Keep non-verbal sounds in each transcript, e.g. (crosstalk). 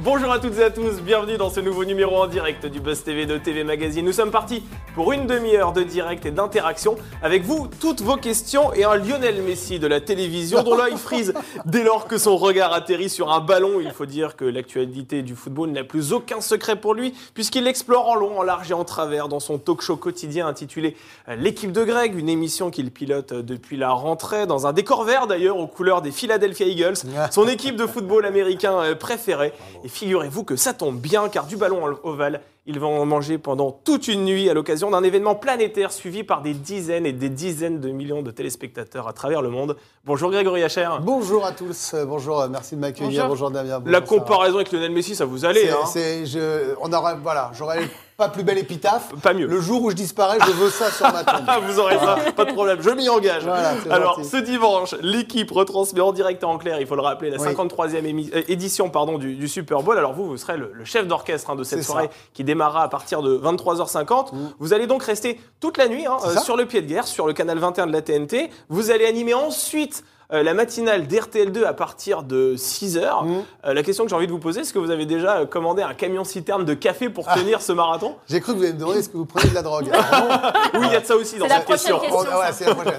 Bonjour à toutes et à tous, bienvenue dans ce nouveau numéro en direct du Buzz TV de TV Magazine. Nous sommes partis pour une demi-heure de direct et d'interaction avec vous, toutes vos questions et un Lionel Messi de la télévision dont l'œil frise dès lors que son regard atterrit sur un ballon. Il faut dire que l'actualité du football n'a plus aucun secret pour lui puisqu'il l'explore en long, en large et en travers dans son talk show quotidien intitulé L'équipe de Greg, une émission qu'il pilote depuis la rentrée dans un décor vert d'ailleurs aux couleurs des Philadelphia Eagles, son équipe de football américain préférée. Et figurez-vous que ça tombe bien, car du ballon ovale, ils vont en manger pendant toute une nuit à l'occasion d'un événement planétaire suivi par des dizaines et des dizaines de millions de téléspectateurs à travers le monde. Bonjour Grégory Hacher. Bonjour à tous, bonjour, merci de m'accueillir. Bonjour. Damien. La comparaison avec Lionel Messi, ça vous allait hein je, on aura, voilà, j'aurais pas plus belle épitaphe. Pas mieux. Le jour où je disparais, je veux ça sur ma (laughs) tombe. Vous aurez ça, pas de problème. Je m'y engage. Alors, ce dimanche, l'équipe retransmet en direct et en clair, il faut le rappeler, la 53e euh, édition pardon, du, Super Bowl. Alors, vous, vous serez le, chef d'orchestre hein, de cette soirée qui démarra à partir de 23h50. Mm. Vous allez donc rester toute la nuit hein, euh, sur le pied de guerre, sur le canal 21 de la TNT. Vous allez animer ensuite euh, la matinale d'RTL2 à partir de 6h. Mmh. Euh, la question que j'ai envie de vous poser, est-ce que vous avez déjà euh, commandé un camion citerne de café pour ah. tenir ce marathon? J'ai cru que vous alliez me demander est-ce que vous prenez de la drogue? (laughs) oui, il y a de ça aussi dans cette question. question oh,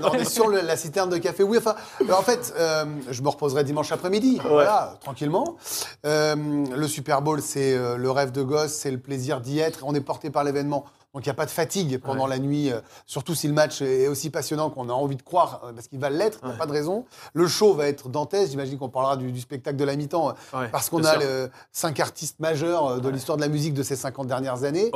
on, est sur la citerne de café. Oui, enfin, en fait, je me reposerai dimanche après-midi, voilà, tranquillement. le Super Bowl, c'est le rêve de gosse, c'est le plaisir d'y être. On est porté par l'événement. Donc il n'y a pas de fatigue pendant la nuit, euh, surtout si le match est aussi passionnant qu'on a envie de croire, euh, parce qu'il va l'être, il n'y a pas de raison. Le show va être dantesque, j'imagine qu'on parlera du, spectacle de la mi-temps, euh, parce qu'on a le, cinq artistes majeurs de l'histoire de la musique de ces 50 dernières années.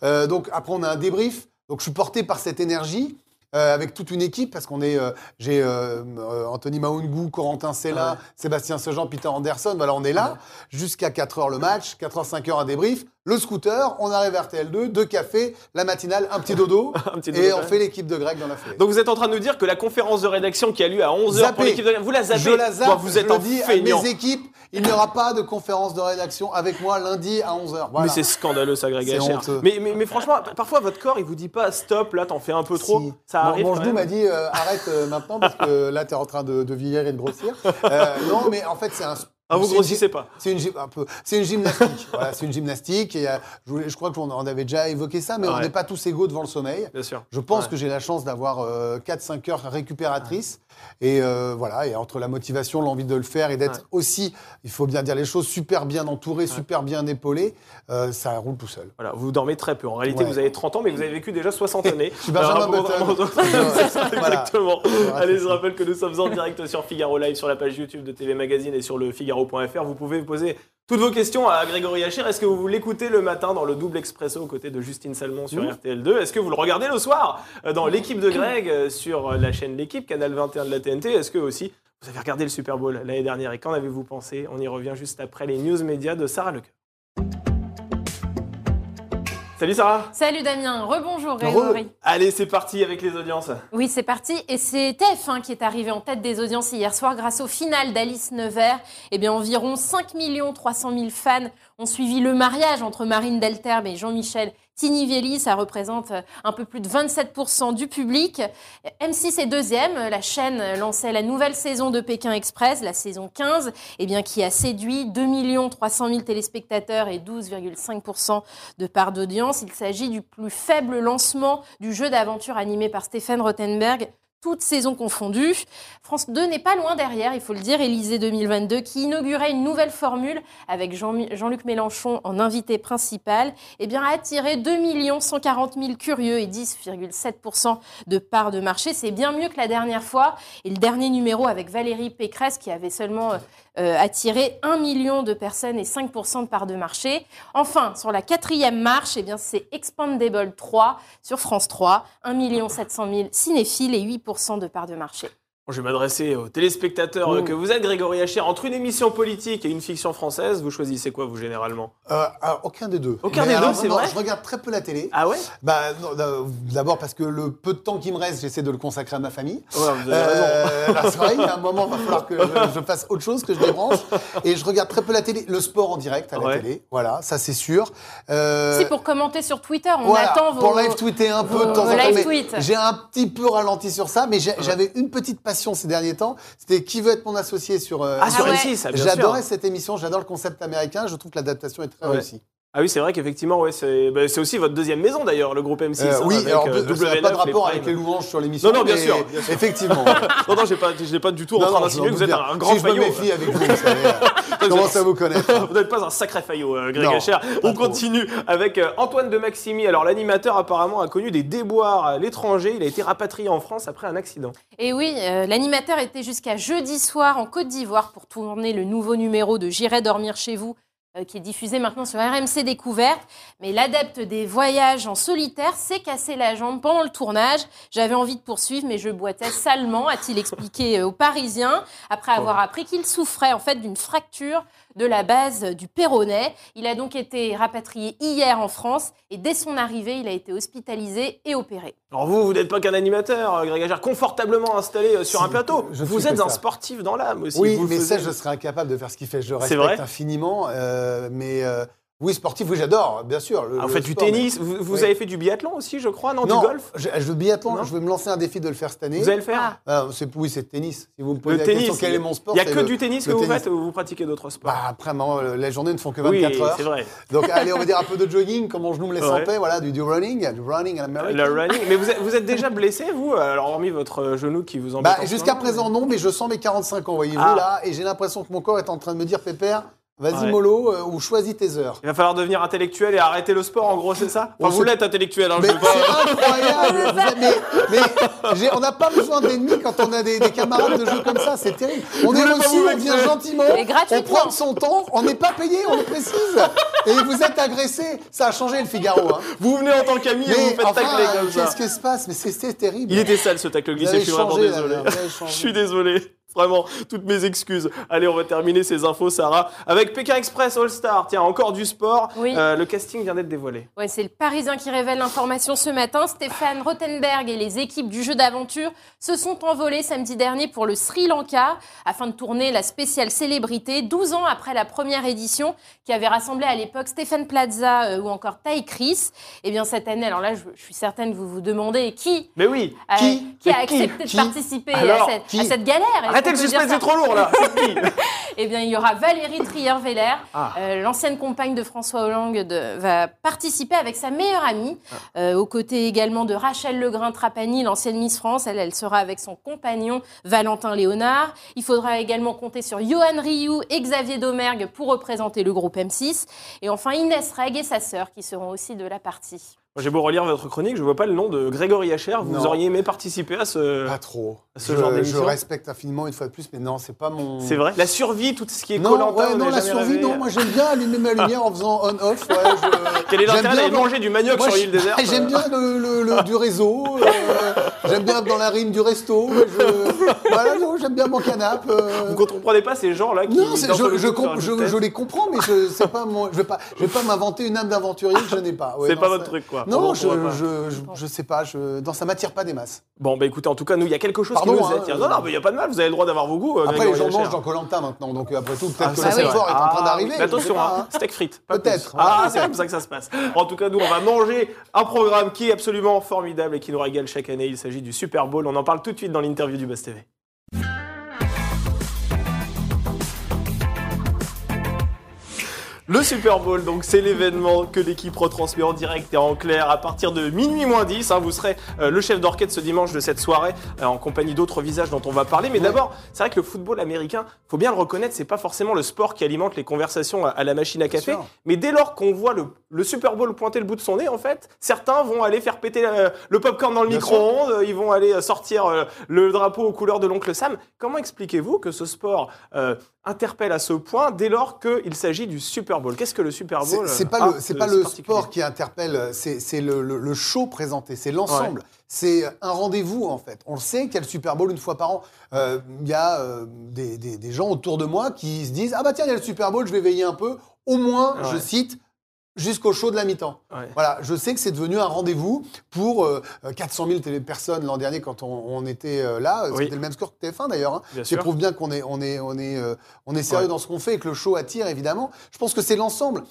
donc après on a un débrief, donc je suis porté par cette énergie. avec toute une équipe, parce qu'on est, j'ai Anthony Maungu, Corentin Sella, Sébastien Sejean, Peter Anderson, voilà, on est là, jusqu'à 4h le match, 4h, 5h un débrief, le scooter, on arrive à RTL2, deux cafés, la matinale, un petit dodo, (laughs) et on fait l'équipe de Greg dans la foulée. Donc vous êtes en train de nous dire que la conférence de rédaction qui a lieu à 11h pour l'équipe de Greg, vous la zappez Je la zappe, vous êtes je en dis à mes équipes, il n'y aura pas de conférence de rédaction avec moi lundi à 11h. Mais c'est scandaleux ça, Greg mais, mais, mais, franchement, parfois votre corps, il vous dit pas stop, là t'en fais un peu trop. Ça arrive. Mon, genou m'a dit euh, arrête euh, maintenant parce que là tu es en train de, de vieillir et de grossir. Euh, non, mais en fait c'est un ah, vous grossissez pas C'est une, un peu, c'est une gymnastique. (laughs) voilà, c'est une gymnastique. Et, euh, je, je, crois qu'on en avait déjà évoqué ça, mais on n'est pas tous égaux devant le sommeil. Bien sûr. Je pense que j'ai la chance d'avoir 4-5 heures récupératrices. Et euh, voilà, et entre la motivation, l'envie de le faire et d'être aussi, il faut bien dire les choses, super bien entouré, super bien épaulé, euh, ça roule tout seul. Voilà, vous dormez très peu. En réalité, vous avez 30 ans, mais vous avez vécu déjà 60 années. (laughs) je suis Benjamin Button. (laughs) Exactement. Allez, je rappelle que nous sommes en direct sur Figaro Live, sur la page YouTube de TV Magazine et sur le Figaro.fr. Vous pouvez poser toutes vos questions à Grégory Hacher. Est-ce que vous l'écoutez le matin dans le double expresso aux côtés de Justine Salmon sur RTL2 Est-ce que vous le regardez le soir euh, dans l'équipe de Greg euh, sur euh, la chaîne L'équipe, canal 21 de la TNT Est-ce que aussi vous avez regardé le Super Bowl l'année dernière? Et qu'en avez-vous pensé? On y revient juste après les news médias de Sarah Lecoeur. Salut Sarah Salut Damien, rebonjour Grégory. Allez, c'est parti avec les audiences. Oui, c'est parti. Et c'est TF1 qui est arrivé en tête des audiences hier soir grâce au final d'Alice Nevers. Eh bien, environ 5 300 000 fans ont suivi le mariage entre Marine Delterme et Jean-Michel Tinivieli, ça représente euh, un peu plus de 27% du public. M6 est deuxième. La chaîne lançait la nouvelle saison de Pékin Express, la saison 15, eh bien, qui a séduit 2 300 000 téléspectateurs et 12,5% de part d'audience. Il s'agit du plus faible lancement du jeu d'aventure animé par Stéphane Rothenberg toutes saisons confondues. France 2 n'est pas loin derrière, il faut le dire, Élysée 2022, qui inaugurait une nouvelle formule avec Jean-Luc Mélenchon en invité principal, eh a attiré 2 140 000 curieux et 10,7% de part de marché. C'est bien mieux que la dernière fois. Et le dernier numéro avec Valérie Pécresse, qui avait seulement euh, euh, attirer 1 million de personnes et 5% de part de marché. Enfin, sur la quatrième marche, eh c'est Expandable 3 sur France 3, 1 700 000 cinéphiles et 8% de part de marché. Je vais m'adresser aux téléspectateurs mmh. que vous êtes, Grégory Hacher. Entre une émission politique et une fiction française, vous choisissez quoi, vous, généralement? Euh, Aucun des deux. Aucun des deux, c'est vrai Je regarde très peu la télé. Ah ouais? Bah, D'abord parce que le peu de temps qui me reste, j'essaie de le consacrer à ma famille. Ouais, vous avez euh, raison. (laughs) c'est vrai, il y a un moment, il va falloir que je, fasse autre chose, que je débranche. Et je regarde très peu la télé. Le sport en direct à la télé, voilà, ça c'est sûr. Euh... C'est pour commenter sur Twitter, on attend vos... Pour live tweeter un peu de temps en temps. J'ai un petit peu ralenti sur ça, mais j'avais une petite passion passion ces derniers temps. C'était Qui veut être mon associé sur. euh, Ah, sur Ah ouais. M6, ah. J'adorais cette émission, j'adore le concept américain. Je trouve que l'adaptation est très Ouais. réussie. Ah oui, c'est vrai qu'effectivement, ouais, c'est bah, aussi votre deuxième maison d'ailleurs, le groupe M6. Euh, hein, oui, avec, alors euh, ça n'a W9, pas de rapport les avec les louanges sur l'émission. Non, non, bien mais sûr, bien sûr. Effectivement. (laughs) Non, non, pas, j'ai pas du tout en train d'insinuer je que vous êtes un grand. Si je me méfie avec vous, vous savez. Commence à vous connaître. (laughs) Vous n'êtes pas un sacré faillot, euh, Greg Hacher. On trop. continue avec euh, Antoine de Maximi. Alors, l'animateur apparemment a connu des déboires à l'étranger. Il a été rapatrié en France après un accident. Et oui, euh, l'animateur était jusqu'à jeudi soir en Côte d'Ivoire pour tourner le nouveau numéro de J'irai dormir chez vous, qui est diffusé maintenant sur RMC Découverte. Mais l'adepte des voyages en solitaire s'est cassé la jambe pendant le tournage. J'avais envie de poursuivre, mais je boitais salement, a-t-il expliqué euh, aux Parisiens, après avoir appris qu'il souffrait en fait d'une fracture de la base du péroné. Il a donc été rapatrié hier en France et dès son arrivée, il a été hospitalisé et opéré. Alors, vous, vous n'êtes pas qu'un animateur, euh, Greg Hacher, confortablement installé euh, sur Si, un plateau. je vous êtes un ça. sportif dans l'âme aussi. Oui, Vous mais ça, je serais incapable de faire ce qu'il fait. Je respecte vrai infiniment. euh, mais euh, oui, sportif, oui, j'adore, bien sûr. le- Ah, vous faites du sport, mais- tennis, vous, vous Oui. avez fait du biathlon aussi, je crois, non, Non, Du golf je, je veux biathlon, Non je vais me lancer un défi de le faire cette année. Vous allez le faire Ah, c'est, oui, c'est le tennis. Si vous me posez Le la tennis, question, quel est mon sport Il n'y a que le- du tennis que le vous tennis. faites ou vous pratiquez d'autres sports Bah, après, maman, euh, les journées ne font que Oui, 24 heures. c'est vrai. Donc, allez, on va dire un peu de jogging, comme mon genou me laisse Ouais. en paix. Voilà, du, du running, du running à l'américaine. Le running. Mais vous êtes, vous êtes déjà blessé, vous Alors, hormis votre euh, genou qui vous embête. Bah, jusqu'à présent, non, mais je sens mes 45 ans, voyez-vous, Ah. là, et j'ai l'impression que mon corps est en train de me dire, Pépère, vas-y, Ouais. mollo, euh, ou choisis tes heures. Il va falloir devenir intellectuel et arrêter le sport, en gros, c'est ça Enfin, On vous se- l'êtes intellectuel, hein, je Mais veux pas- c'est incroyable Mais, mais j'ai- on n'a pas besoin d'ennemis quand on a des, des camarades de jeu comme ça, c'est terrible. On est reçu, on vient gentiment, on prend son temps, on n'est pas payé, on le précise. Et vous êtes agressé. Ça a changé le Figaro. Hein. Vous venez en tant qu'ami et vous faites enfin, tacler comme ça. qu'est-ce qui se passe? Mais c'est c'est terrible. Il était sale ce tacle glissé, je suis vraiment désolé. (laughs) Je suis désolé. Vraiment, toutes mes excuses. Allez, on va terminer ces infos, Sarah, avec Pékin Express All Star. Tiens, encore du sport. Oui. Euh, le casting vient d'être dévoilé. Ouais, c'est le Parisien qui révèle l'information ce matin. Stéphane Rothenberg et les équipes du jeu d'aventure se sont envolés samedi dernier pour le Sri Lanka afin de tourner la spéciale célébrité 12 ans après la première édition qui avait rassemblé à l'époque Stéphane Plaza euh, ou encore Ty Chris. Et bien cette année, alors là, je, je suis certaine que vous vous demandez qui Mais oui. a, Qui qui a accepté Qui de participer Alors, à, cette, qui à cette galère. Arrêtez le suspense, c'est trop lourd là. (laughs) Eh bien, il y aura Valérie Trier-Veller, Ah. euh, l'ancienne compagne de François Hollande, de- va participer avec sa meilleure amie, Ah. euh, aux côtés également de Rachel Legrain-Trapani, l'ancienne Miss France. Elle, elle sera avec son compagnon Valentin Léonard. Il faudra également compter sur Johan Rioux et Xavier Domergue pour représenter le groupe M6. Et enfin, Inès Reg et sa sœur qui seront aussi de la partie. J'ai beau relire votre chronique, je vois pas le nom de Grégory Hacher. Vous Non. auriez aimé participer à ce. Pas trop. Ce je, genre je d'émission respecte infiniment une fois de plus, mais non, c'est pas mon. C'est vrai La survie, tout ce qui est Non, Koh-Lanta, ouais, non, la survie, rêvé non. Moi, j'aime bien allumer ma lumière en faisant on-off. Ouais, je- (laughs) Quel est l'intérêt d'aller manger du manioc Moi, sur je- l'île déserte (laughs) J'aime bien le, le- le- du réseau. euh, j'aime bien être dans la rime du resto. Je, voilà, non, j'aime bien mon canapé. euh. Vous ne comprenez pas ces gens-là qui. Non, je, je, je- je les comprends, mais je pas je vais pas, je vais pas m'inventer une âme d'aventurier que je n'ai pas. C'est pas votre truc, quoi. Non, On je, je sais pas. Je, dans ça m'attire pas des masses. Bon, bah écoutez, en tout cas, nous, il y a quelque chose Pardon, qui nous hein, attire. Non, non, mais il n'y a pas de mal, vous avez le droit d'avoir vos goûts. euh, Après, les gens mangent dans Colanta maintenant, donc euh, après tout, peut-être Ah, que ça, le c'est fort vrai. est en train Ah, d'arriver. attention, hein, hein. steak frites. Peut-être. Ah, (laughs) c'est comme ça que ça se passe. En tout cas, nous, on va manger un programme qui est absolument formidable et qui nous régale chaque année. Il s'agit du Super Bowl. On en parle tout de suite dans l'interview du Buzz TV. Le Super Bowl, donc c'est l'événement que l'équipe retransmet en direct et en clair à partir de minuit moins 10. hein. vous serez euh, le chef d'orchestre ce dimanche de cette soirée euh, en compagnie d'autres visages dont on va parler. Mais Ouais. d'abord, c'est vrai que le football américain, faut bien le reconnaître, c'est pas forcément le sport qui alimente les conversations à, à la machine à café. Mais dès lors qu'on voit le, le Super Bowl pointer le bout de son nez, en fait, certains vont aller faire péter euh, le popcorn dans le micro-ondes, ils vont aller sortir euh, le drapeau aux couleurs de l'oncle Sam. Comment expliquez-vous que ce sport interpelle à ce point dès lors qu'il s'agit du Super Bowl Qu'est-ce que le Super Bowl C'est euh, pas a le, c'est de pas le sport qui interpelle, c'est le, le- le show présenté, c'est l'ensemble. C'est un rendez-vous en fait. On le sait qu'il y a le Super Bowl une fois par an. Euh, Il y a euh, des, des- des gens autour de moi qui se disent ah bah tiens il y a le Super Bowl, je vais veiller un peu. Au moins, je cite. Jusqu'au show de la mi-temps. Ouais. Voilà, je sais que c'est devenu un rendez-vous pour euh, 400 000 télé- personnes l'an dernier quand on, on était euh, là. Oui. C'était le même score que TF1 d'ailleurs. hein. Bien prouve bien qu'on est, on est, on est, euh, on est sérieux Ouais. dans ce qu'on fait et que le show attire évidemment. Je pense que c'est l'ensemble.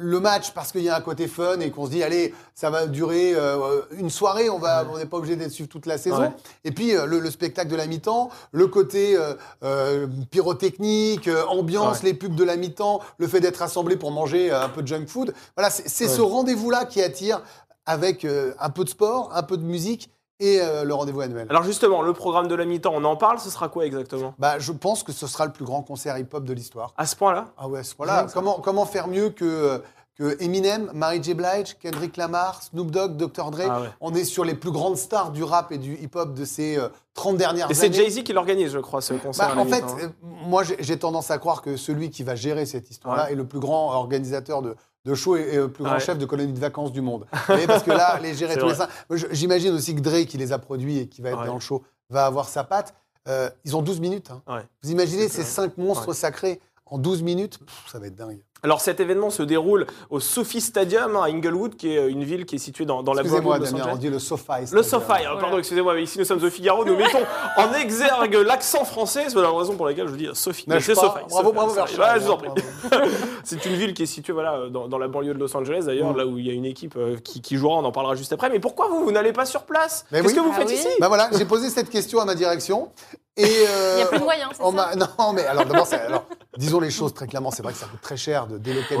Le match parce qu'il y a un côté fun et qu'on se dit allez ça va durer euh, une soirée on va on n'est pas obligé d'être suivre toute la saison Ouais. et puis euh, le, le spectacle de la mi-temps le côté euh, pyrotechnique ambiance Ouais. les pubs de la mi-temps le fait d'être rassemblés pour manger un peu de junk food voilà c'est ce rendez-vous là qui attire avec un peu de sport un peu de musique et euh, le rendez-vous annuel Alors justement, le programme de la mi-temps, on en parle, ce sera quoi exactement? Bah je pense que ce sera le plus grand concert hip-hop de l'histoire À ce point-là? Ah ouais, voilà. J'aime ça. Comment, comment faire mieux que, que Eminem, Mary J. Blige, Kendrick Lamar, Snoop Dogg, Dr. Dre? Ah ouais. On est sur les plus grandes stars du rap et du hip-hop de ces euh, 30 dernières Et c'est années. Jay-Z qui l'organise, je crois, ce concert. Bah, à la en fait, hein. euh, moi j'ai j'ai tendance à croire que celui qui va gérer cette histoire-là Ouais. est le plus grand organisateur de, de show et, et le plus grand Ouais. chef de colonie de vacances du monde. (laughs) Vous voyez, parce que là, les gérer tous les cinq. J'imagine aussi que Dre, qui les a produits et qui va être Ouais. dans le show, va avoir sa patte. Euh, ils ont 12 minutes. hein. Ouais. Vous imaginez ces cinq monstres sacrés en 12 minutes? Pff, Ça va être dingue. Alors cet événement se déroule au Sophie Stadium à Inglewood, qui est une ville qui est située dans, dans la banlieue de Los Damien, on Angeles. dit le SoFi. Le SoFi, alors, pardon, excusez-moi, mais ici nous sommes au Figaro, nous mettons (laughs) en exergue l'accent français, c'est la raison pour laquelle je dis Sophie. Mais c'est SoFi. Bravo, bravo. Verchères. Ouais, je vous en prie. Bravo. (laughs) C'est une ville qui est située voilà, dans, dans la banlieue de Los Angeles d'ailleurs, Mm. là où il y a une équipe euh, qui, qui jouera, on en parlera juste après. Mais pourquoi vous, vous n'allez pas sur place? Mais Qu'est-ce oui. que vous Ah faites oui. ici? Ben voilà, j'ai posé cette question à ma direction. Et euh, Il n'y a plus de moyens, c'est ça m'a- Non, mais alors d'abord, c'est- alors, disons les choses très clairement, c'est vrai que ça coûte très cher de délocaliser.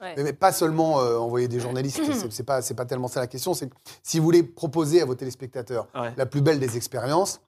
Ouais. Mais, mais pas seulement euh, envoyer des journalistes, c'est- pas, c'est pas tellement ça la question. C'est que si vous voulez proposer à vos téléspectateurs Ouais. la plus belle des expériences,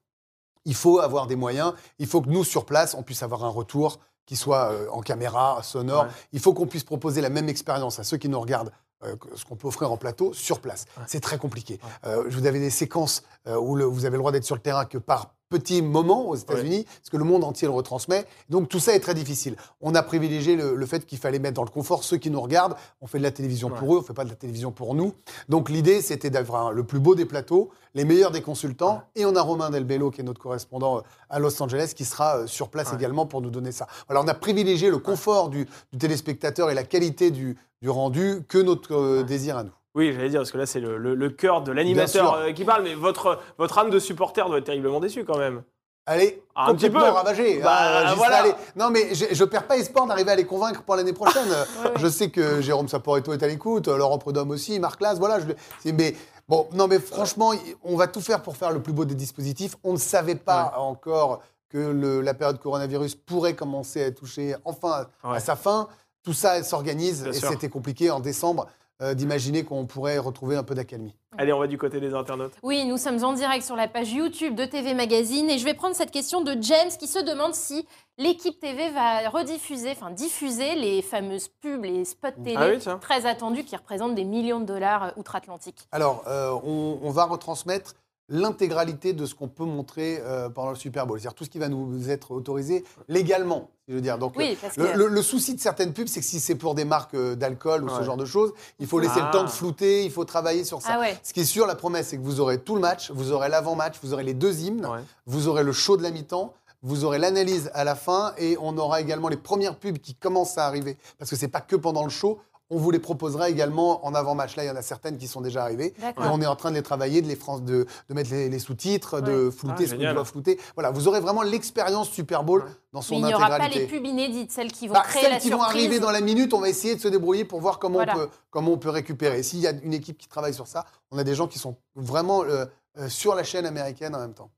il faut avoir des moyens. Il faut que nous, sur place, on puisse avoir un retour qui soit euh, en caméra, sonore. Ouais. Il faut qu'on puisse proposer la même expérience à ceux qui nous regardent. euh, ce qu'on peut offrir en plateau sur place. Ouais. C'est très compliqué. Euh, vous avez des séquences euh, où le- vous avez le droit d'être sur le terrain que par petits moments aux États-Unis, parce que le monde entier le retransmet. Donc tout ça est très difficile. On a privilégié le, le fait qu'il fallait mettre dans le confort ceux qui nous regardent. On fait de la télévision Ouais. pour eux, on fait pas de la télévision pour nous. Donc l'idée, c'était d'avoir le plus beau des plateaux, les meilleurs des consultants, et on a Romain Delbello, qui est notre correspondant euh, à Los Angeles, qui sera euh, sur place Ouais. également pour nous donner ça. Alors on a privilégié le confort du, du téléspectateur et la qualité du, du rendu que notre euh, Ouais. désir à nous. Oui, j'allais dire, parce que là c'est le, le- le cœur de l'animateur euh, qui parle, mais votre, votre âme de supporter doit être terriblement déçue quand même. Allez, Ah, un petit peu. ravagé. Bah, Ah, voilà. Non, mais je, je perds pas espoir d'arriver à les convaincre pour l'année prochaine. (laughs) Ouais, ouais. Je sais que Jérôme Saporetto est à l'écoute, Laurent Prudhomme aussi, Marc Las, voilà. Je, mais bon, non, mais franchement, on va tout faire pour faire le plus beau des dispositifs. On ne savait pas encore que le- la période coronavirus pourrait commencer à toucher enfin à sa fin. Tout ça s'organise et c'était compliqué en décembre euh, d'imaginer qu'on pourrait retrouver un peu d'accalmie. Allez, on va du côté des internautes. Oui, nous sommes en direct sur la page YouTube de TV Magazine et je vais prendre cette question de James qui se demande si l'équipe TV va rediffuser, enfin diffuser les fameuses pubs, les spots télé Ah oui, tiens. très attendus qui représentent des millions de dollars euh, outre-Atlantique. Alors, euh, on, on va retransmettre l'intégralité de ce qu'on peut montrer euh, pendant le Super Bowl, c'est-à-dire tout ce qui va nous être autorisé légalement, si je veux dire. Donc, Oui, parce le, que le- le souci de certaines pubs, c'est que si c'est pour des marques euh, d'alcool ou ce genre de choses, il faut laisser Ah. le temps de flouter, il faut travailler sur ça. ah ouais, Ce qui est sûr, la promesse, c'est que vous aurez tout le match, vous aurez l'avant-match, vous aurez les deux hymnes, Ouais. vous aurez le show de la mi-temps, vous aurez l'analyse à la fin et on aura également les premières pubs qui commencent à arriver. Parce que c'est pas que pendant le show, on vous les proposera également en avant-match. Là, il y en a certaines qui sont déjà arrivées. Et on est en train de les travailler, de, les France, de, de mettre les, les sous-titres, de flouter Ah, ce qu'on doit flouter. Voilà, vous aurez vraiment l'expérience Super Bowl Ouais. dans son mais il n'y aura pas les pubs inédites, celles qui vont Bah, créer celles la qui vont surprise. arriver dans la minute, on va essayer de se débrouiller pour voir comment, Voilà. on, peut, comment on peut récupérer. S'il y a une équipe qui travaille sur ça, on a des gens qui sont vraiment euh, euh, sur la chaîne américaine en même temps.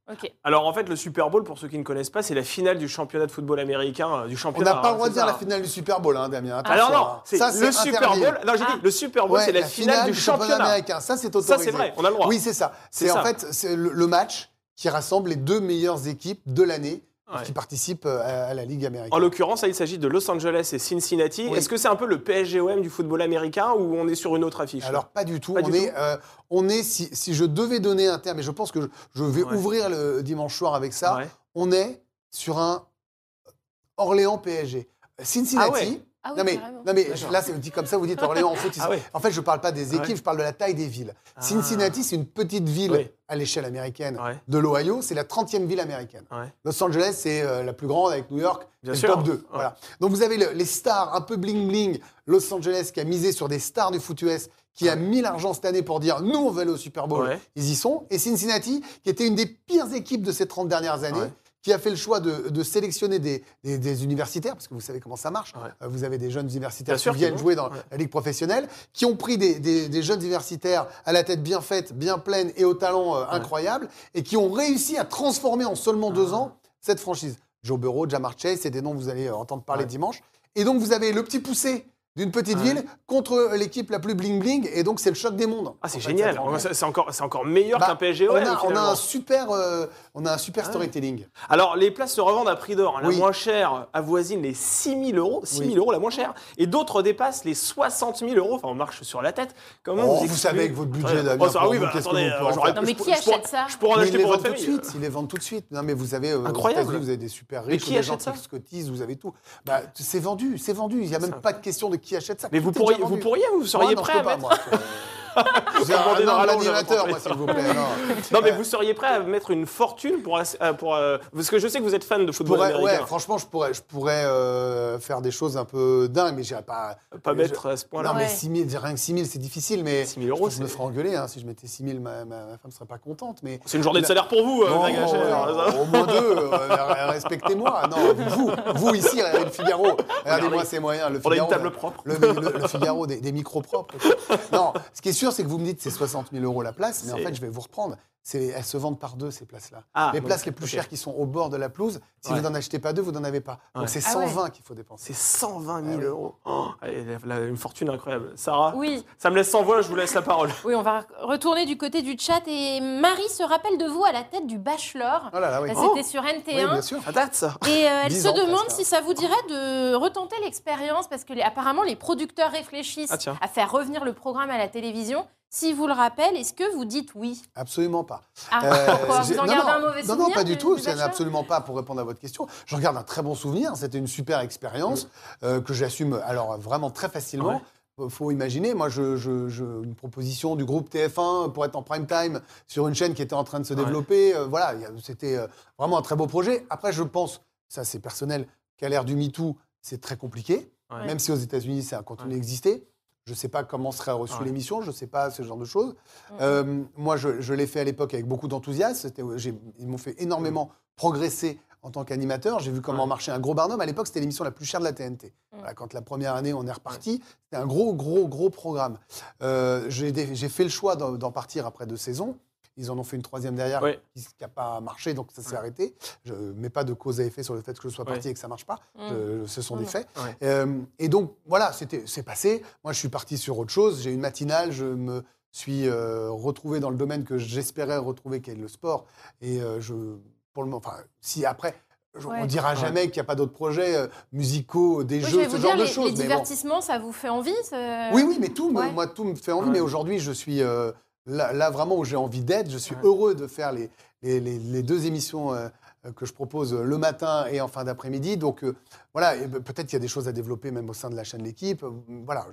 Alors en fait, le Super Bowl, pour ceux qui ne connaissent pas, c'est la finale du championnat de football américain, euh, du On championnat. n'a pas hein, le droit de dire ça, la finale du Super Bowl, hein, Damien. Alors non, hein. c'est Ça, le Super interdit. Bowl. Non, j'ai Ah. dit le Super Bowl, Ouais, c'est la, finale, du championnat. américain. Ça, c'est Ça, autorisé. c'est vrai, on a le droit. Oui, c'est ça. C'est C'est en ça. fait c'est le, le match qui rassemble les deux meilleures équipes de l'année Ouais. qui participent euh, à, la Ligue américaine. En l'occurrence, il s'agit de Los Angeles et Cincinnati. Oui. Est-ce que c'est un peu le PSGOM du football américain ou on est sur une autre affiche? Alors pas du tout. Pas on, du est, tout euh, on est, si, si je devais donner un terme, et je pense que je, je vais Ouais. ouvrir le dimanche soir avec ça, Ouais. on est sur un Orléans PSG. Cincinnati. Ah. Ah oui, non mais, carrément. non mais là, c'est dit comme ça, vous dites Orléans en foot. ils Ah. En fait, je parle pas des Ah équipes, ouais. je parle de la taille des villes. Ah. Cincinnati, c'est une petite ville Oui. à l'échelle américaine Ouais. de l'Ohio. C'est la 30e ville américaine. Ouais. Los Angeles, c'est euh, la plus grande avec New York, Bien c'est sûr. le top 2. Ouais. Voilà. Donc vous avez le- les stars un peu bling-bling. Los Angeles qui a misé sur des stars du foot US, qui a mis l'argent cette année pour dire nous, on veut aller au Super Bowl. Ouais. Ils y sont. Et Cincinnati, qui était une des pires équipes de ces 30 dernières années, Ouais. Qui a fait le choix de, de sélectionner des, des- des universitaires, parce que vous savez comment ça marche. Ouais. Euh, Vous avez des jeunes universitaires Bien qui viennent jouer dans Ouais. la ligue professionnelle, qui ont pris des, jeunes universitaires à la tête bien faite, bien pleine et au talent euh, incroyable, et qui ont réussi à transformer en seulement deux Ah. ans cette franchise. Joe Burrow, Jamar Chase, c'est des noms que vous allez euh, entendre parler dimanche. Et donc vous avez le petit poussé d'une petite Ouais. ville contre l'équipe la plus bling bling, et donc c'est le choc des mondes. Ah, c'est En fait, génial. C'est encore, c'est encore meilleur Bah, qu'un PSG on, a, on a un super, euh, on a un super Ah ouais. storytelling. Alors, les places se revendent à prix d'or. La Oui. moins chère avoisine les 6 000 euros. 6 000 Oui. euros la moins chère. Et d'autres dépassent les 60 000 euros. Enfin, on marche sur la tête. Comment Oh, vous savez avec votre budget, Ouais. Damien, Oh, pour oui, bah, qu'est-ce que attendez, vous pouvez en j'aurais faire pu- Non, mais je qui je achète ça Je pourrais en acheter pour votre tout de famille. suite. Ils les vendent tout de suite. Non, mais vous avez euh, Incroyable. Vous avez des super Mais riches, qui des achète gens ça qui cotisent, vous avez tout. Bah, c'est vendu, c'est vendu. Il n'y a même pas de question de qui achète ça. Mais vous pourriez, vous pourriez, vous seriez prêt à mettre. J'ai un demandé une homme rallonge, animateur, j'avais moi, s'il vous plaît. Non. Non, mais vous seriez prêt à mettre une fortune pour. euh, pour euh, parce que je sais que vous êtes fan de Je football pourrais, américain. ouais, franchement, je pourrais, je pourrais euh, faire des choses un peu dingues, mais j'irais pas. Pas je- mettre à ce point-là. Non, mais Ouais. 6 000, rien que 6 000, c'est difficile, mais 6 000 euros, je me c'est- ferais engueuler. hein, si je mettais 6 000, ma, ma, ma femme ne serait pas contente. Mais C'est une journée de La- salaire pour vous, euh, Non, Hacher, ouais, hein, au moins deux, euh, respectez-moi. Non, vous, vous ici, regardez le Figaro. Regardez-moi ces moyens. Le On a une Figaro, table le- propre. Le, le- le Figaro, des, des micros propres. Non, ce qui est sûr, c'est que vous me dites c'est 60 000 euros la place, mais en fait, je vais vous reprendre. Elles se vendent par deux, ces places-là. Ah, les places les plus chères qui sont au bord de la pelouse, si Ouais. vous n'en achetez pas deux, vous n'en avez pas. Donc Ouais. c'est Ah ouais. 120 qu'il faut dépenser. C'est 120 000 Ah oui. euros. Oh, une fortune incroyable. Sarah, Oui, ça me laisse sans voix, je vous laisse la parole. (laughs) oui, on va retourner du côté du chat. Et Marie se rappelle de vous à la tête du Bachelor. Oh là là, oui. Elle, Oh. C'était sur Oui, NT1. bien sûr. Ça date, ça. Et euh, elle 10 se ans demande hein. si ça vous dirait de retenter l'expérience, parce que les- apparemment les producteurs réfléchissent Ah, à faire revenir le programme à la télévision. Si vous le rappelle, est-ce que vous dites oui? Absolument pas. Ah, Euh, pourquoi? Vous en non, gardez non, un mauvais non, souvenir Non, pas du du- tout. C'est absolument pas pour répondre à votre question. Je regarde un très bon souvenir. C'était une super expérience euh, que j'assume alors vraiment très facilement. Ouais. Faut imaginer, moi, je, je- je- une proposition du groupe TF1 pour être en prime time sur une chaîne qui était en train de se Ouais. développer. euh, voilà, c'était euh, vraiment un très beau projet. Après, je pense, ça c'est personnel, qu'à l'ère du MeToo, c'est très compliqué. Ouais. Même si aux États-Unis, ça a continué à exister. Je ne sais pas comment serait reçue Ouais. l'émission, je ne sais pas ce genre de choses. Euh, moi, je, je l'ai fait à l'époque avec beaucoup d'enthousiasme. J'ai- Ils m'ont fait énormément progresser en tant qu'animateur. J'ai vu comment Ouais. marchait un gros barnum. À l'époque, c'était l'émission la plus chère de la TNT. Voilà, quand la première année, on est reparti, c'était un gros, gros, gros programme. Euh, J'ai fait le choix d'en partir après deux saisons. Ils en ont fait une troisième derrière Ouais. qui n'a pas marché, donc ça s'est arrêté. Je ne mets pas de cause à effet sur le fait que je sois parti et que ça ne marche pas. Mm. Je- ce sont des faits. Euh, et donc, voilà, c'était- c'est passé. Moi, je suis parti sur autre chose. J'ai une matinale. Je me suis euh, retrouvé dans le domaine que j'espérais retrouver, qui est le sport. Et euh, je, pour le moment, enfin, si après, je- Ouais. on dira Ouais. jamais qu'il n'y a pas d'autres projets musicaux, des Oui, je jeux, vais ce genre dire, de les, choses. les mais bon. divertissements, ça vous fait envie ce- Oui, oui, mais tout, Ouais. moi, tout me fait envie. Ouais. Mais aujourd'hui, je suis euh, là, là, vraiment où j'ai envie d'être. Je suis Ouais. heureux de faire les, les, les- les deux émissions euh, euh, que je propose le matin et en fin d'après-midi. Donc euh, voilà, pe- peut-être qu'il y a des choses à développer même au sein de la chaîne L'équipe. Voilà,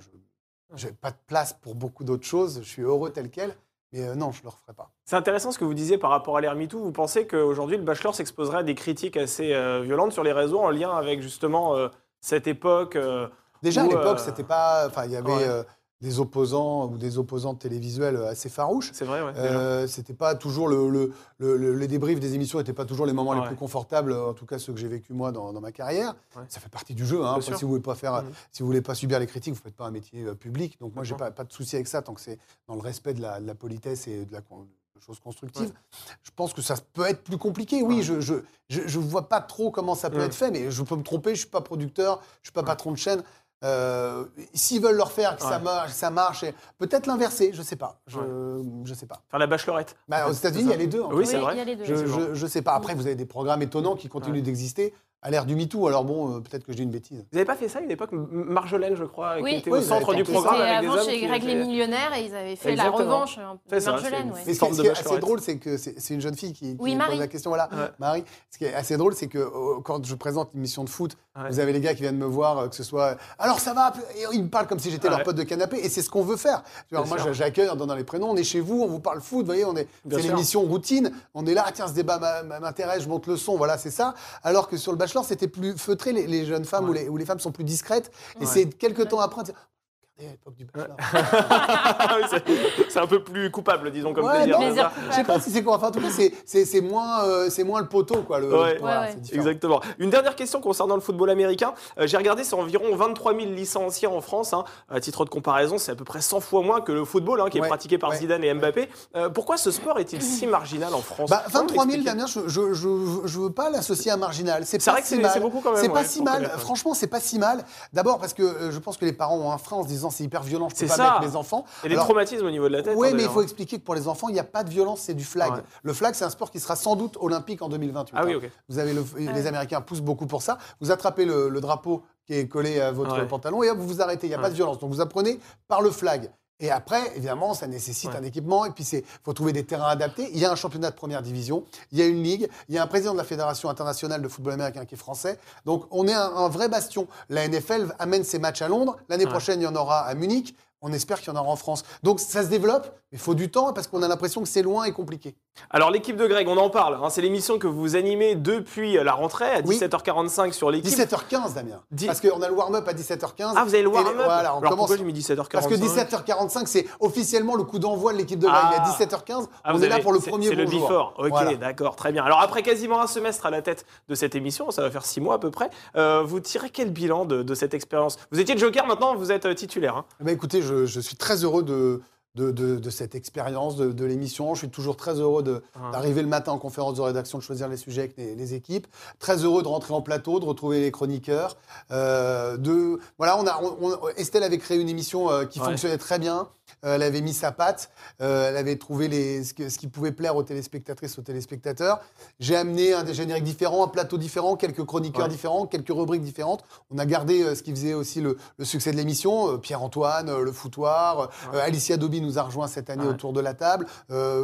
je n'ai pas de place pour beaucoup d'autres choses. Je suis heureux tel quel. Mais euh, non, je ne le referai pas. C'est intéressant ce que vous disiez par rapport à l'ère MeToo. Vous pensez qu'aujourd'hui, le Bachelor s'exposerait à des critiques assez violentes sur les réseaux en lien avec justement cette époque Déjà, à l'époque, c'était pas. Enfin, il y avait ouais. Des opposants ou des opposantes télévisuelles assez farouches. C'est vrai, ouais. Euh, c'était pas toujours le, le, le- le- les débriefs des émissions n'étaient pas toujours les moments les Ouais. plus confortables, en tout cas ceux que j'ai vécu moi dans, dans ma carrière. Ouais. Ça fait partie du jeu. Hein. Après, si vous voulez pas faire, Mhm. si vous voulez pas subir les critiques, vous faites pas un métier euh, public. Donc moi, j'ai pas, pas de souci avec ça tant que c'est dans le respect de la, de la politesse et de la con- de choses constructives. Je pense que ça peut être plus compliqué. Oui, Ouais. je, je, je, je vois pas trop comment ça peut être fait, mais je peux me tromper. Je suis pas producteur, je suis pas patron de chaîne. Euh, S'ils veulent leur faire que ça marche, ça marche. et Peut-être l'inverser, je sais pas. Je, Ouais. je sais pas. Faire la Bachelorette. Bah, aux États-Unis, il y a les deux. en Oui, c'est Oui, vrai. il y a les deux. Je, je, je sais pas. Après, vous avez des programmes étonnants qui continuent Ouais. d'exister à l'ère du MeToo. Alors bon, euh, peut-être que je dis une bêtise. Vous n'avez pas fait ça à une époque Marjolaine, je crois, Oui. qui était Oui, au centre du programme C'était avec des avant hommes chez qui Greg les millionnaires et ils avaient fait Exactement. la revanche de ça, Marjolaine. ouais. Mais ce qui, est- de ce qui est assez drôle, c'est que c'est une jeune fille qui, qui Oui, me Marie. pose la question. Voilà, Ouais. Marie. Ce qui est assez drôle, c'est que euh, quand je présente une émission de foot, Ouais. vous avez les gars qui viennent me voir, euh, que ce soit alors ça va, et ils me parlent comme si j'étais leur pote de canapé, et c'est ce qu'on veut faire. Bien moi, j'accueille en donnant les prénoms. On est chez vous, on vous parle foot, vous voyez, on est. C'est l'émission routine. On est là, ah, tiens, ce débat m'intéresse, je monte le son, voilà, c'est ça. Alors que sur le Bachelor, c'était plus feutré. Les, les jeunes femmes ou, Ouais. les, ou les femmes sont plus discrètes, et Ouais. c'est quelques temps après. On dit, à l'époque du Bachelor. Ah c'est- un peu plus coupable, disons, comme Ouais, plaisir. non, Je sais pas si c'est quoi. Enfin, en tout cas, c'est- moins, euh, moins le poteau, quoi. Le, Ouais. voilà, Ouais, ouais. c'est différent. Exactement. Une dernière question concernant le football américain. Euh, J'ai regardé, c'est environ 23 000 licenciés en France. hein. À titre de comparaison, c'est à peu près 100 fois moins que le football hein, qui est pratiqué par ouais. Zidane et Mbappé. Euh, pourquoi ce sport est-il si marginal en France? Bah, Comment 23 000, l'expliquer? Damien, je, je, je, je veux pas l'associer à marginal. C'est vrai que si c'est- beaucoup quand même, C'est pas ouais, si mal. Franchement, c'est pas si mal. D'abord parce que euh, je pense que les parents ont un frein en se disant c'est hyper violent, je peux pas ça. mettre mes enfants. Il y a des Alors, traumatismes au niveau de la tête. Oui, hein, mais il faut expliquer que pour les enfants, il n'y a pas de violence, c'est du flag. Ouais. Le flag, c'est un sport qui sera sans doute olympique en 2028. Ah oui, hein. ok. Vous avez le- les Américains poussent beaucoup pour ça. Vous attrapez le, le drapeau qui est collé à votre Ouais. pantalon et hop, vous vous arrêtez. Il n'y a Ouais. pas de violence. Donc vous apprenez par le flag. Et après, évidemment, ça nécessite Ouais. un équipement et puis il faut trouver des terrains adaptés. Il y a un championnat de première division, il y a une ligue, il y a un président de la Fédération internationale de football américain qui est français. Donc on est un, un vrai bastion. La NFL amène ses matchs à Londres. L'année Ouais. prochaine, il y en aura à Munich. On espère qu'il y en aura en France. Donc ça se développe, mais il faut du temps parce qu'on a l'impression que c'est loin et compliqué. Alors l'équipe de Greg, on en parle. hein. c'est l'émission que vous animez depuis la rentrée à Oui. 17h45 sur l'équipe. 17h15, Damien. Parce qu'on a le warm-up à 17h15. Ah, vous avez le les- warm-up Voilà, on Alors commence. pourquoi j'ai mis 17h45 Parce que 17h45, c'est officiellement le coup d'envoi de l'équipe de Greg. Ah. À 17h15, Ah, on vous est là pour le premier C'est le before. Ok, Voilà. d'accord, très bien. Alors après quasiment un semestre à la tête de cette émission, ça va faire six mois à peu près. euh, vous tirez quel bilan de, de cette expérience? Vous étiez joker, maintenant vous êtes euh, titulaire. hein. Ben, écoutez, je, je suis très heureux de, de, de- de cette expérience, de, de l'émission. Je suis toujours très heureux Ah. d'arriver le matin en conférence de rédaction, de choisir les sujets avec les, les équipes. Très heureux de rentrer en plateau, de retrouver les chroniqueurs. Euh, de, voilà, on a, on- on- Estelle avait créé une émission euh, qui Ouais. fonctionnait très bien. Euh, elle avait mis sa patte. Euh, elle avait trouvé les, ce, que- ce qui pouvait plaire aux téléspectatrices, aux téléspectateurs. J'ai amené un des génériques différents, un plateau différent, quelques chroniqueurs Ouais. différents, quelques rubriques différentes. On a gardé euh, ce qui faisait aussi le, le succès de l'émission. Pierre-Antoine, le foutoir. Alicia Dobi nous a rejoint cette année Ouais. autour de la table.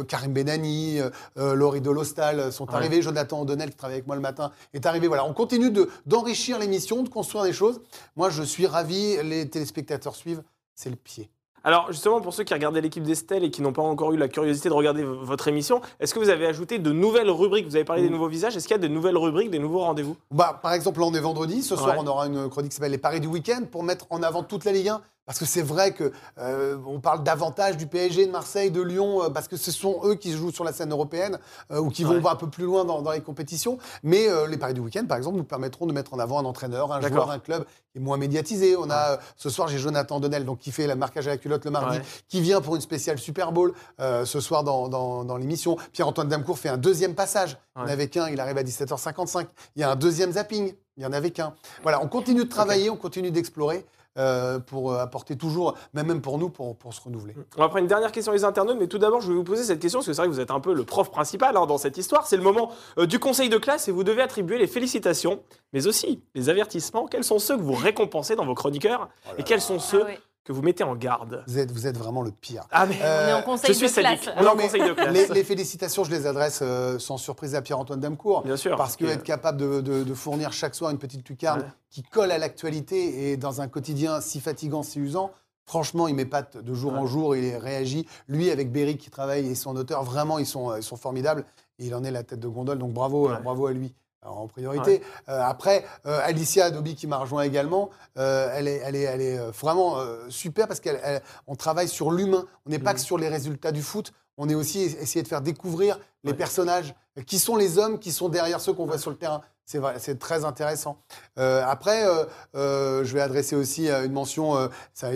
Karim Benani, Laurie Dolostal sont arrivés. Jonathan O'Donnell, qui travaille avec moi le matin, est arrivé. Voilà, on continue de- d'enrichir l'émission, de construire des choses. Moi, je suis ravi. Les téléspectateurs suivent. C'est le pied. Alors justement, pour ceux qui regardaient l'équipe d'Estelle et qui n'ont pas encore eu la curiosité de regarder votre émission, est-ce que vous avez ajouté de nouvelles rubriques? Vous avez parlé des Mm. nouveaux visages. Est-ce qu'il y a de nouvelles rubriques, des nouveaux rendez-vous? Bah, par exemple, là, on est vendredi. Ce soir, Ouais. on aura une chronique qui s'appelle Les Paris du week-end pour mettre en avant toute la Ligue 1. Parce que c'est vrai que euh, on parle davantage du PSG, de Marseille, de Lyon, euh, parce que ce sont eux qui jouent sur la scène européenne euh, ou qui vont Ouais. un peu plus loin dans, dans les compétitions. Mais les Paris du week-end, par exemple, nous permettront de mettre en avant un entraîneur, un joueur, un club qui est moins médiatisé. On a ce soir, j'ai Jonathan Donnel, donc qui fait le marquage à la culotte le mardi, Ouais. qui vient pour une spéciale Super Bowl ce soir dans, dans- dans l'émission. Pierre-Antoine Damcourt fait un deuxième passage. Il n'y en avait qu'un, il arrive à 17h55. Il y a un deuxième zapping. Il n'y en avait qu'un. Voilà, on continue de travailler, on continue d'explorer euh, pour euh, apporter toujours, même, même pour nous, pour, pour se renouveler. On va prendre une dernière question les internautes, mais tout d'abord, je vais vous poser cette question, parce que c'est vrai que vous êtes un peu le prof principal hein, dans cette histoire. C'est le moment euh, du conseil de classe et vous devez attribuer les félicitations, mais aussi les avertissements. Quels sont ceux que vous récompensez dans vos chroniqueurs et quels sont ceux Ah. Que vous mettez en garde Vous êtes, vous êtes vraiment le pire. Ah, mais Euh, On est en conseil je suis de classe. sadique. On est en mais conseil de classe. Les, les félicitations, je les adresse euh, sans surprise à Pierre-Antoine Damcourt. Bien sûr. Parce que que- être capable de, de- de fournir chaque soir une petite lucarne Ouais. qui colle à l'actualité et dans un quotidien si fatigant, si usant, franchement, il m'épate de jour en jour, il réagit. Lui, avec Berry qui travaille et son auteur, vraiment, ils sont, ils sont formidables. Et il en est la tête de gondole, donc bravo, Ouais. euh, bravo à lui. En priorité. Euh, après, euh, Alicia Adobe qui m'a rejoint également, euh, elle est, elle est, elle est vraiment super parce qu'on travaille sur l'humain. On n'est pas Mhm. que sur les résultats du foot. On est aussi essayer de faire découvrir les Ouais. personnages, qui sont les hommes qui sont derrière ceux qu'on voit sur le terrain. C'est très intéressant. Après, je vais adresser aussi une mention, ça,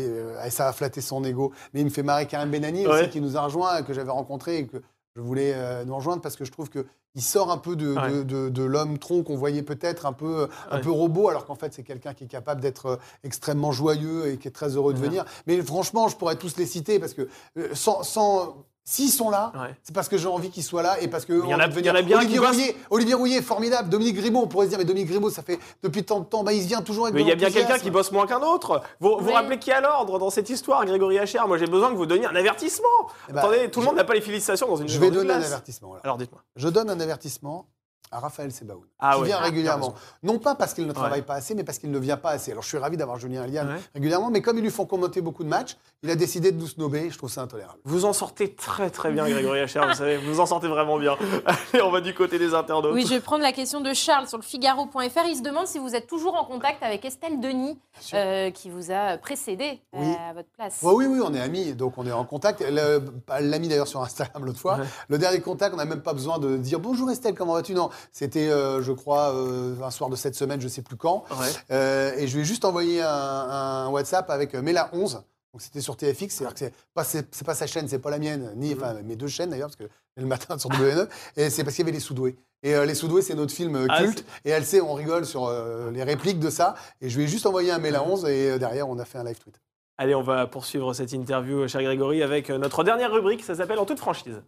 ça va flatter son ego, mais il me fait marrer Karim Benani aussi qui nous a rejoint, que j'avais rencontré et que je voulais euh, nous rejoindre parce que je trouve que il sort un peu de, Ouais. de, de- de l'homme tronc qu'on voyait peut-être un peu, un Ouais. peu robot, alors qu'en fait c'est quelqu'un qui est capable d'être euh, extrêmement joyeux et qui est très heureux de venir. Mais franchement, je pourrais tous les citer parce que euh, sans, sans s'ils sont là, Ouais. c'est parce que j'ai envie qu'ils soient là et parce que Il y en a- devenir- il y en a bien Olivier. Rouillet, Olivier Rouillet, formidable. Dominique Grimaud, on pourrait se dire, mais Dominique Grimaud, ça fait depuis tant de temps, bah, il vient toujours avec Mais il y a bien quelqu'un qui bosse moins qu'un autre. Vous vous rappelez qui a l'ordre dans cette histoire, Grégory Hacher? Moi, j'ai besoin que vous donniez un avertissement. Eh ben, Attendez, tout le monde n'a pas les félicitations dans une Je vais donner un avertissement. voilà. Alors, dites-moi. Je donne un avertissement à Raphaël Sebaoun, Ah qui ouais. vient Ah, régulièrement. Non pas parce qu'il ne travaille Ouais. pas assez, mais parce qu'il ne vient pas assez. Alors je suis ravi d'avoir Julien Eliane Ouais. régulièrement, mais comme ils lui font commenter beaucoup de matchs, il a décidé de nous snobber. Je trouve ça intolérable. Vous en sortez très très bien, Grégory Hacher, vous savez, vous en sortez vraiment bien. (laughs) Allez, on va du côté des internautes. Oui, je vais prendre la question de Charles sur le Figaro.fr. Il se demande si vous êtes toujours en contact avec Estelle Denis, euh, qui vous a précédé euh, Oui. à votre place. Ouais, oui, oui, on est amis, donc on est en contact. Elle elle l'a mis d'ailleurs sur Instagram l'autre fois. Ouais. Le dernier contact, on n'a même pas besoin de dire bonjour Estelle, comment vas-tu? Non, c'était, euh, je crois, euh, un soir de cette semaine, je sais plus quand. Ouais. Euh, et je lui ai juste envoyé un, un WhatsApp avec Mela 11. Donc c'était sur TFX, c'est-à-dire que c'est pas, c'est, pas sa chaîne, c'est pas la mienne, ni enfin mes deux chaînes d'ailleurs, parce que le matin sur W9. Et c'est parce qu'il y avait les Soudoués. Et euh, les Soudoués, c'est notre film euh, Ah, culte. et elle sait, on rigole sur euh, les répliques de ça. Et je lui ai juste envoyé un Mela 11 et derrière, on a fait un live tweet. Allez, on va poursuivre cette interview, cher Grégory, avec notre dernière rubrique, ça s'appelle En toute franchise.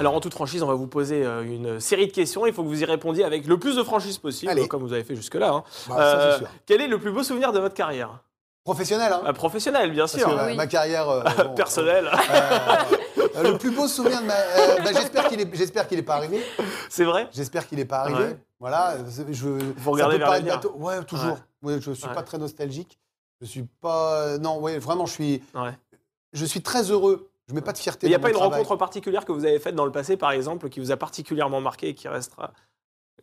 Alors, en toute franchise, on va vous poser euh, une série de questions. Il faut que vous y répondiez avec le plus de franchise possible, Allez. comme vous avez fait jusque-là. hein. Bah, Euh, sûr. quel est le plus beau souvenir de votre carrière? Professionnel, hein Ah, Professionnel, bien Parce sûr. que ma- Oui. ma carrière. euh, (laughs) bon, Personnel, euh, euh, le plus beau souvenir de ma. euh, bah, j'espère qu'il est, j'espère qu'il est pas arrivé. c'est vrai? J'espère qu'il n'est pas arrivé. Ouais. Voilà. Je, Vous regardez vers l'avenir. bateau. Ouais, toujours. Ouais, je suis Ouais. pas très nostalgique. Je suis pas. Non, ouais, vraiment, je suis. Ouais. Je suis très heureux. Je mets pas de fierté. Il n'y a pas une travail. rencontre particulière que vous avez faite dans le passé, par exemple, qui vous a particulièrement marqué et qui restera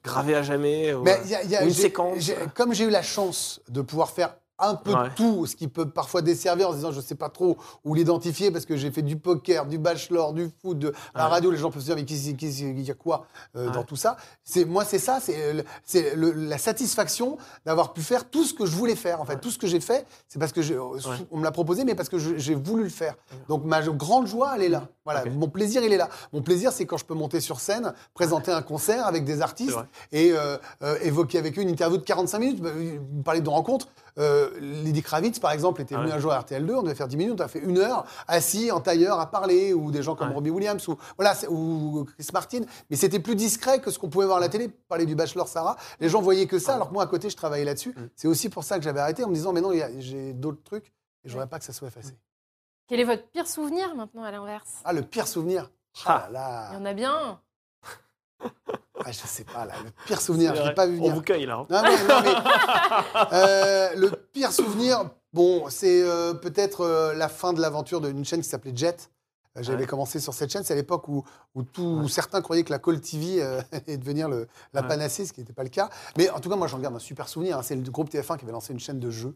gravée à jamais ou, Mais euh, il y a- il y a- ou une séquence Comme j'ai eu la chance de pouvoir faire un peu Ouais. de tout, ce qui peut parfois desservir en se disant je sais pas trop où l'identifier parce que j'ai fait du poker, du bachelor, du foot, de la Ouais. radio, les gens peuvent se dire mais qu'est-ce- qu'est-ce- il y a quoi euh, Ouais. dans tout ça? C'est moi c'est ça, c'est la satisfaction d'avoir pu faire tout ce que je voulais faire. En fait, tout ce que j'ai fait, c'est parce que j'ai- on me l'a proposé, mais parce que je- j'ai voulu le faire. Donc ma grande joie, elle est là. Voilà, mon plaisir, il est là. Mon plaisir, c'est quand je peux monter sur scène, présenter un concert avec des artistes et euh, euh, évoquer avec eux une interview de 45 minutes. Bah, Vous parlez de rencontres. Euh, Lydie Kravitz, par exemple, était Ah venue ouais. un jour à RTL2, on devait faire 10 minutes, on a fait une heure, assis en tailleur à parler, ou des gens comme Ouais. Robbie Williams, ou, voilà, ou Chris Martin. Mais c'était plus discret que ce qu'on pouvait voir à la télé, parler du Bachelor Sarah. Les gens voyaient que ça, alors que moi, à côté, je travaillais là-dessus. Mm. C'est aussi pour ça que j'avais arrêté, en me disant, mais non, j'ai d'autres trucs, et je voudrais pas que ça soit effacé. Quel est votre pire souvenir maintenant à l'inverse? Ah, le pire souvenir? Ah. Ah là Il y en a bien. (laughs) Ah, je sais pas, là, le pire souvenir, je l'ai pas vu On venir. vous cueille là. hein. Non, mais, non, mais, euh, le pire souvenir, bon, c'est euh, peut-être euh, la fin de l'aventure d'une chaîne qui s'appelait Jet. J'avais Ouais. commencé sur cette chaîne, c'est à l'époque où, où, tout- Ouais. certains croyaient que la Call TV euh, (laughs) allait devenir le, la Ouais. panacée, ce qui n'était pas le cas. Mais en tout cas, moi, j'en garde un super souvenir. hein. C'est le groupe TF1 qui avait lancé une chaîne de jeux.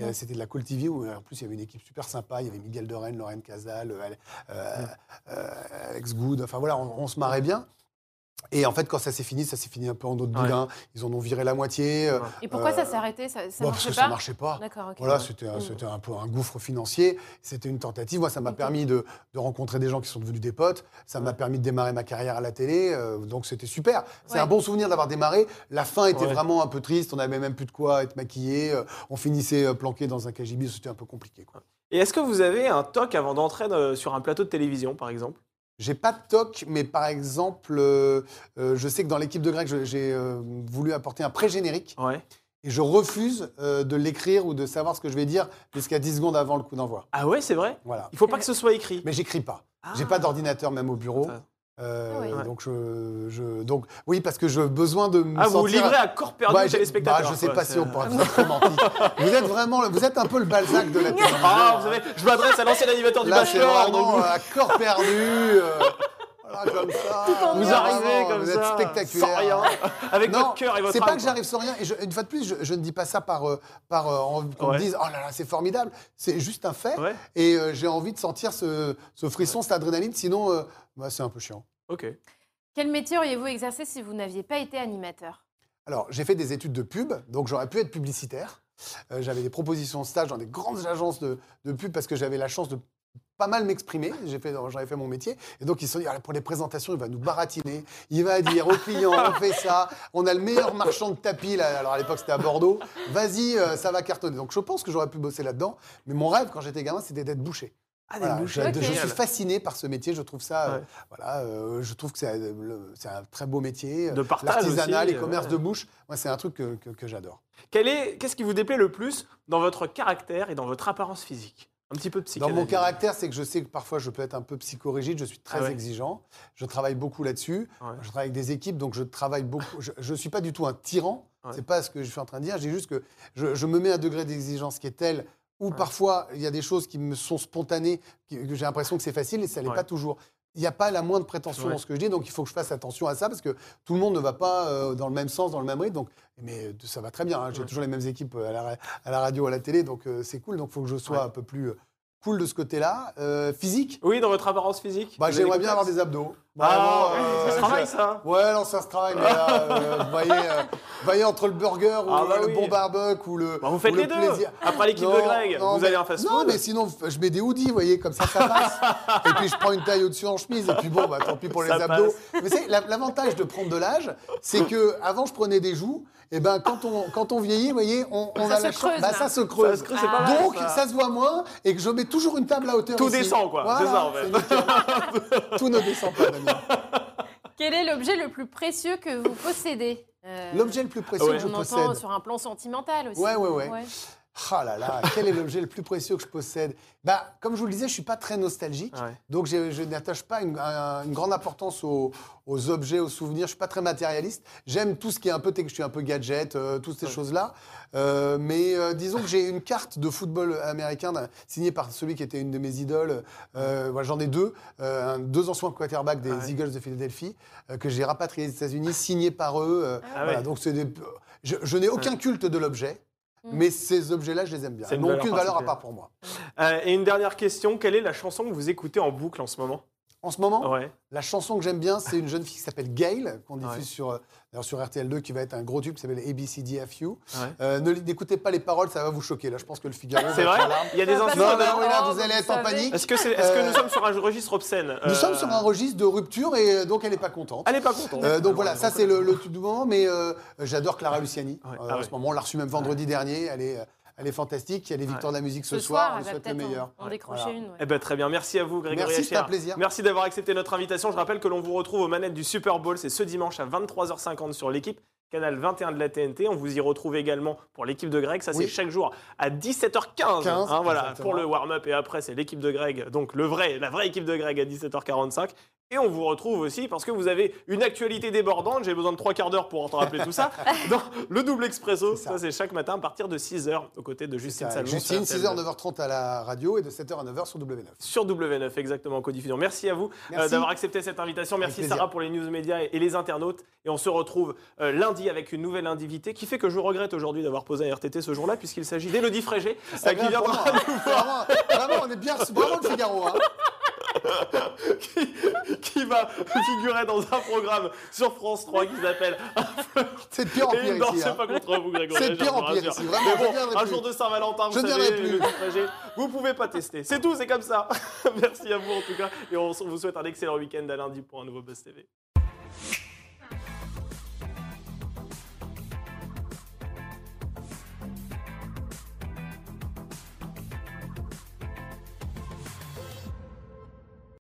Euh, C'était de la Call TV où, en plus, il y avait une équipe super sympa. Il y avait Miguel de Rennes, Lorraine Casal, euh, Alex Good. Enfin, voilà, on, on se marrait bien. Et en fait, quand ça s'est fini, ça s'est fini un peu en autre Ouais. boudin. Ils en ont viré la moitié. euh, Ouais. Et pourquoi Euh, ça s'est arrêté? Ça, ça Bon, marchait parce que pas? ça marchait pas. D'accord, ok. Voilà, Ouais. c'était un, Mm. c'était un peu un gouffre financier. C'était une tentative. Moi, ça m'a permis de, de rencontrer des gens qui sont devenus des potes. Ça m'a permis de démarrer ma carrière à la télé. euh, donc, c'était super. C'est Ouais. un bon souvenir d'avoir démarré. La fin était Ouais. vraiment un peu triste. On n'avait même plus de quoi être maquillé. Euh, On finissait euh, planqué dans un KGB. C'était un peu compliqué. Quoi. Et est-ce que vous avez un toc avant d'entrer euh, sur un plateau de télévision, par exemple? J'ai pas de toc, mais par exemple, euh, euh, je sais que dans l'équipe de Greg, je- j'ai euh, voulu apporter un pré-générique. Ouais. Et je refuse de l'écrire ou de savoir ce que je vais dire jusqu'à 10 secondes avant le coup d'envoi. Ah ouais, c'est vrai? Voilà. Il faut pas que ce soit écrit. Mais j'écris pas. Ah. J'ai pas d'ordinateur même au bureau. Euh, Ah ouais. Donc je, je- donc oui parce que j'ai besoin de me Ah, vous vous livrez à corps perdu Bah, j'ai- téléspectateurs. bah, je sais quoi, pas si on pourra faire ça romantique. (laughs) Vous êtes vraiment, vous êtes un peu le Balzac de la télévision. Ah, vous savez, je m'adresse à l'ancien animateur du Là c'est Bachelor. donc vraiment vous- à corps perdu. euh, voilà, comme ça. en Vous arrivez Vraiment, comme vous ça, êtes spectaculaire. sans rien, (laughs) avec Non, votre cœur et votre C'est pas que j'arrive sans rien. Et je- une fois de plus, je, je ne dis pas ça par, euh, par euh, qu'on Ouais. me dise oh là là c'est formidable. C'est juste un fait. Ouais, Et euh, j'ai envie de sentir ce, ce frisson, cette adrénaline. Sinon, euh, bah, c'est un peu chiant. Ok. Quel métier auriez-vous exercé si vous n'aviez pas été animateur? Alors, j'ai fait des études de pub, donc j'aurais pu être publicitaire. Euh, j'avais des propositions de stage dans des grandes agences de, de pub parce que j'avais la chance de pas mal m'exprimer. J'ai fait, j'avais fait mon métier. Et donc, ils se sont dit, Ah, pour les présentations, il va nous baratiner. Il va dire aux clients, on fait ça. On a le meilleur marchand de tapis. Là. Alors, à l'époque, c'était à Bordeaux. Vas-y, euh, ça va cartonner. Donc, je pense que j'aurais pu bosser là-dedans. Mais mon rêve, quand j'étais gamin, c'était d'être boucher. Ah, Voilà, je, suis fasciné par ce métier. Je trouve ça, euh, voilà, euh, je trouve que c'est, euh, un très beau métier. De partage L'artisanat, les euh, commerces ouais. de bouche, moi, c'est un truc que, que- que j'adore. Quel est, qu'est-ce qui vous déplaît le plus dans votre caractère et dans votre apparence physique? Un petit peu de Dans mon caractère, c'est que je sais que parfois je peux être un peu psychorigide, je suis très Ah ouais. exigeant, je travaille beaucoup là-dessus, Ouais. je travaille avec des équipes, donc je travaille beaucoup. Je ne suis pas du tout un tyran, Ouais. c'est pas ce que je suis en train de dire, j'ai juste que je, je me mets un degré d'exigence qui est tel où parfois il y a des choses qui me sont spontanées, que j'ai l'impression que c'est facile et ça l'est Ouais. pas toujours. Il n'y a pas la moindre prétention Ouais. dans ce que je dis, donc il faut que je fasse attention à ça parce que tout le monde ne va pas euh, dans le même sens, dans le même rythme. Donc, mais euh, ça va très bien. hein. J'ai toujours les mêmes équipes euh, à la, ra- à la radio, à la télé, donc euh, c'est cool. Donc il faut que je sois un peu plus cool de ce côté-là. Euh, physique, Oui, dans votre apparence physique bah, j'aimerais bien avoir des abdos. Ah, Vraiment, euh, ça se travaille ça Ouais, non, ça se travaille, mais là, euh, (laughs) vous, voyez, euh, vous voyez, entre le burger ou Ah, bah le oui. bon barbecue ou le. Bah, vous faites les deux. plaisir. Après l'équipe de Greg, non, vous mais- allez en fast Non, mais sinon, je mets des hoodies, vous voyez, comme ça, ça passe. (laughs) et puis, je prends une taille au-dessus en chemise. Et puis, bon, bah, tant pis pour les Ça abdos. Mais c'est la- l'avantage de prendre de l'âge, c'est que avant je prenais des joues. Et ben, quand on, quand on vieillit, vous voyez, on, on Ça a se la creuse, Bah, ça se creuse. Ça se creuse, c'est pas mal, Donc, ça. ça. se voit moins et que je mets toujours une table à hauteur. Tout ici. descend, quoi. Voilà, C'est ça, en fait. (laughs) Tout ne descend pas. (laughs) Quel est l'objet le plus précieux que vous possédez Euh, L'objet le plus précieux Ouais. que je On entend possède. sur un plan sentimental aussi. Ouais, ouais, ouais. Ah là là, quel est l'objet le plus précieux que je possède? Bah, comme je vous le disais, je suis pas très nostalgique, Ouais. donc je, je n'attache pas une, un- une grande importance aux, aux objets, aux souvenirs. Je suis pas très matérialiste. J'aime tout ce qui est un peu je suis un peu gadget, euh, toutes ces Ouais. choses-là. Euh, mais euh, disons que j'ai une carte de football américain signée par celui qui était une de mes idoles. Voilà, J'en ai deux, un- deux anciens quarterbacks des ouais. Eagles de Philadelphie que j'ai rapatriés des États-Unis, signés par eux. Ah voilà, donc c'est des- je, je n'ai aucun culte de l'objet. Mm. Mais ces objets-là, je les aime bien. Ils n'ont aucune valeur à part pour moi. Euh, et une dernière question, quelle est la chanson que vous écoutez en boucle en ce moment? En ce moment, Ouais. la chanson que j'aime bien, c'est une jeune fille qui s'appelle Gail, qu'on diffuse Ouais. sur, euh, sur RTL2, qui va être un gros tube, qui s'appelle ABCDFU. Ouais. Euh, ne- N'écoutez pas les paroles, ça va vous choquer. Là, je pense que le Figaro. C'est vrai. Il y a des insultes Non, non, là, vous allez être en panique. Est-ce que, c'est- est-ce que Euh, nous sommes sur un registre obscène Nous sommes sur un registre de rupture et donc elle n'est pas contente. Elle n'est pas contente. Euh, donc voilà, ça c'est le, le tube du moment, mais euh, j'adore Clara Luciani. Ouais. Euh, Ah en ouais. ce moment, on l'a reçue même vendredi dernier. Elle est, elle est fantastique. Il y a les victoires de la musique ce, Ce soir, on souhaite le meilleur. en, en décrocher Voilà. une. ouais. Eh ben, très bien, merci à vous Grégory Merci, c'était un plaisir. Merci d'avoir accepté notre invitation. Je rappelle que l'on vous retrouve aux manettes du Super Bowl, c'est ce dimanche à 23h50 sur l'équipe. Canal 21 de la TNT. On vous y retrouve également pour l'équipe de Greg. Ça, c'est Oui. chaque jour à 17h15. 15, hein, voilà, exactement. pour le warm-up. Et après, c'est l'équipe de Greg. Donc, le vrai, la vraie équipe de Greg à 17h45. Et on vous retrouve aussi parce que vous avez une actualité débordante. J'ai besoin de trois quarts d'heure pour te rappeler tout ça. (laughs) Dans le double expresso. Ça, ça. c'est chaque matin à partir de 6h aux côtés de Justine Salmon. Justine, sur 6h, RTL. 9h30 à la radio et de 7h à 9h sur W9. Sur W9, exactement, en codiffusion. Merci à vous euh, d'avoir accepté cette invitation. Merci. Sarah pour les news médias et, et les internautes. Et on se retrouve euh, lundi avec une nouvelle invitée qui fait que je regrette aujourd'hui d'avoir posé un RTT ce jour-là, puisqu'il s'agit d'Elodie Frégé, C'est euh, qui viendra moi, hein. vraiment, vraiment, on est bien. Bravo le Figaro. Hein. (laughs) qui va figurer dans un programme sur France 3 qui s'appelle C'est de pire en pire non, c'est hein. pas contre vous, Grégory. C'est de pire en pire rassure. ici, vraiment, Mais bon, un plus. jour de Saint-Valentin, vous Je savez, plus. Frégé, vous pouvez pas tester. C'est tout, c'est comme ça. (laughs) Merci à vous en tout cas. Et on vous souhaite un excellent week-end à lundi pour un nouveau Buzz TV.